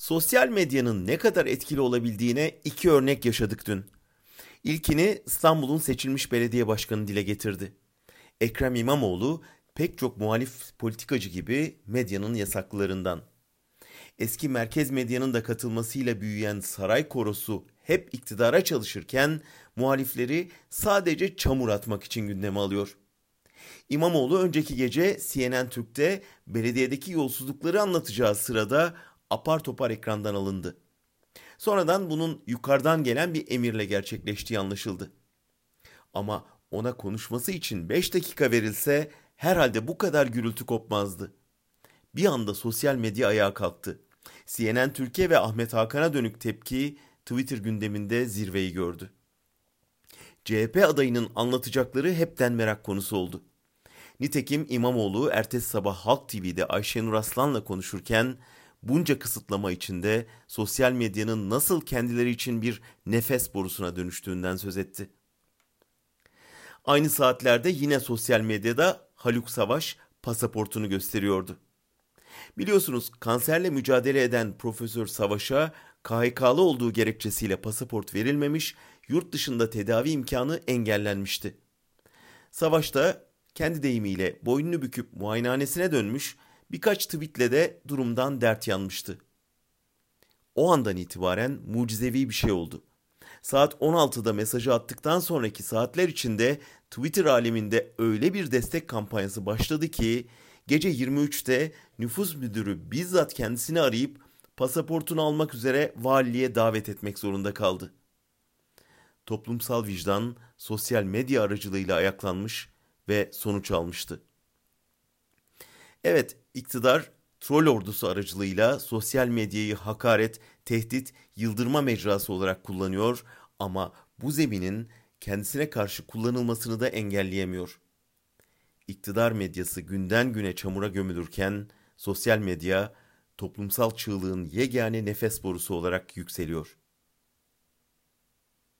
Sosyal medyanın ne kadar etkili olabildiğine iki örnek yaşadık dün. İlkini İstanbul'un seçilmiş belediye başkanı dile getirdi. Ekrem İmamoğlu pek çok muhalif politikacı gibi medyanın yasaklılarından. Eski merkez medyanın da katılmasıyla büyüyen saray korosu hep iktidara çalışırken muhalifleri sadece çamur atmak için gündeme alıyor. İmamoğlu önceki gece CNN Türk'te belediyedeki yolsuzlukları anlatacağı sırada apar topar ekrandan alındı. Sonradan bunun yukarıdan gelen bir emirle gerçekleştiği anlaşıldı. Ama ona konuşması için 5 dakika verilse herhalde bu kadar gürültü kopmazdı. Bir anda sosyal medya ayağa kalktı. CNN Türkiye ve Ahmet Hakan'a dönük tepki Twitter gündeminde zirveyi gördü. CHP adayının anlatacakları hepten merak konusu oldu. Nitekim İmamoğlu ertesi sabah Halk TV'de Ayşenur Aslan'la konuşurken bunca kısıtlama içinde sosyal medyanın nasıl kendileri için bir nefes borusuna dönüştüğünden söz etti. Aynı saatlerde yine sosyal medyada Haluk Savaş pasaportunu gösteriyordu. Biliyorsunuz kanserle mücadele eden Profesör Savaş'a KHK'lı olduğu gerekçesiyle pasaport verilmemiş, yurt dışında tedavi imkanı engellenmişti. Savaş da kendi deyimiyle boynunu büküp muayenehanesine dönmüş, birkaç tweetle de durumdan dert yanmıştı. O andan itibaren mucizevi bir şey oldu. Saat 16'da mesajı attıktan sonraki saatler içinde Twitter aleminde öyle bir destek kampanyası başladı ki gece 23'te nüfus müdürü bizzat kendisini arayıp pasaportunu almak üzere valiliğe davet etmek zorunda kaldı. Toplumsal vicdan sosyal medya aracılığıyla ayaklanmış ve sonuç almıştı. Evet, iktidar troll ordusu aracılığıyla sosyal medyayı hakaret, tehdit, yıldırma mecrası olarak kullanıyor ama bu zeminin kendisine karşı kullanılmasını da engelleyemiyor. İktidar medyası günden güne çamura gömülürken sosyal medya toplumsal çığlığın yegane nefes borusu olarak yükseliyor.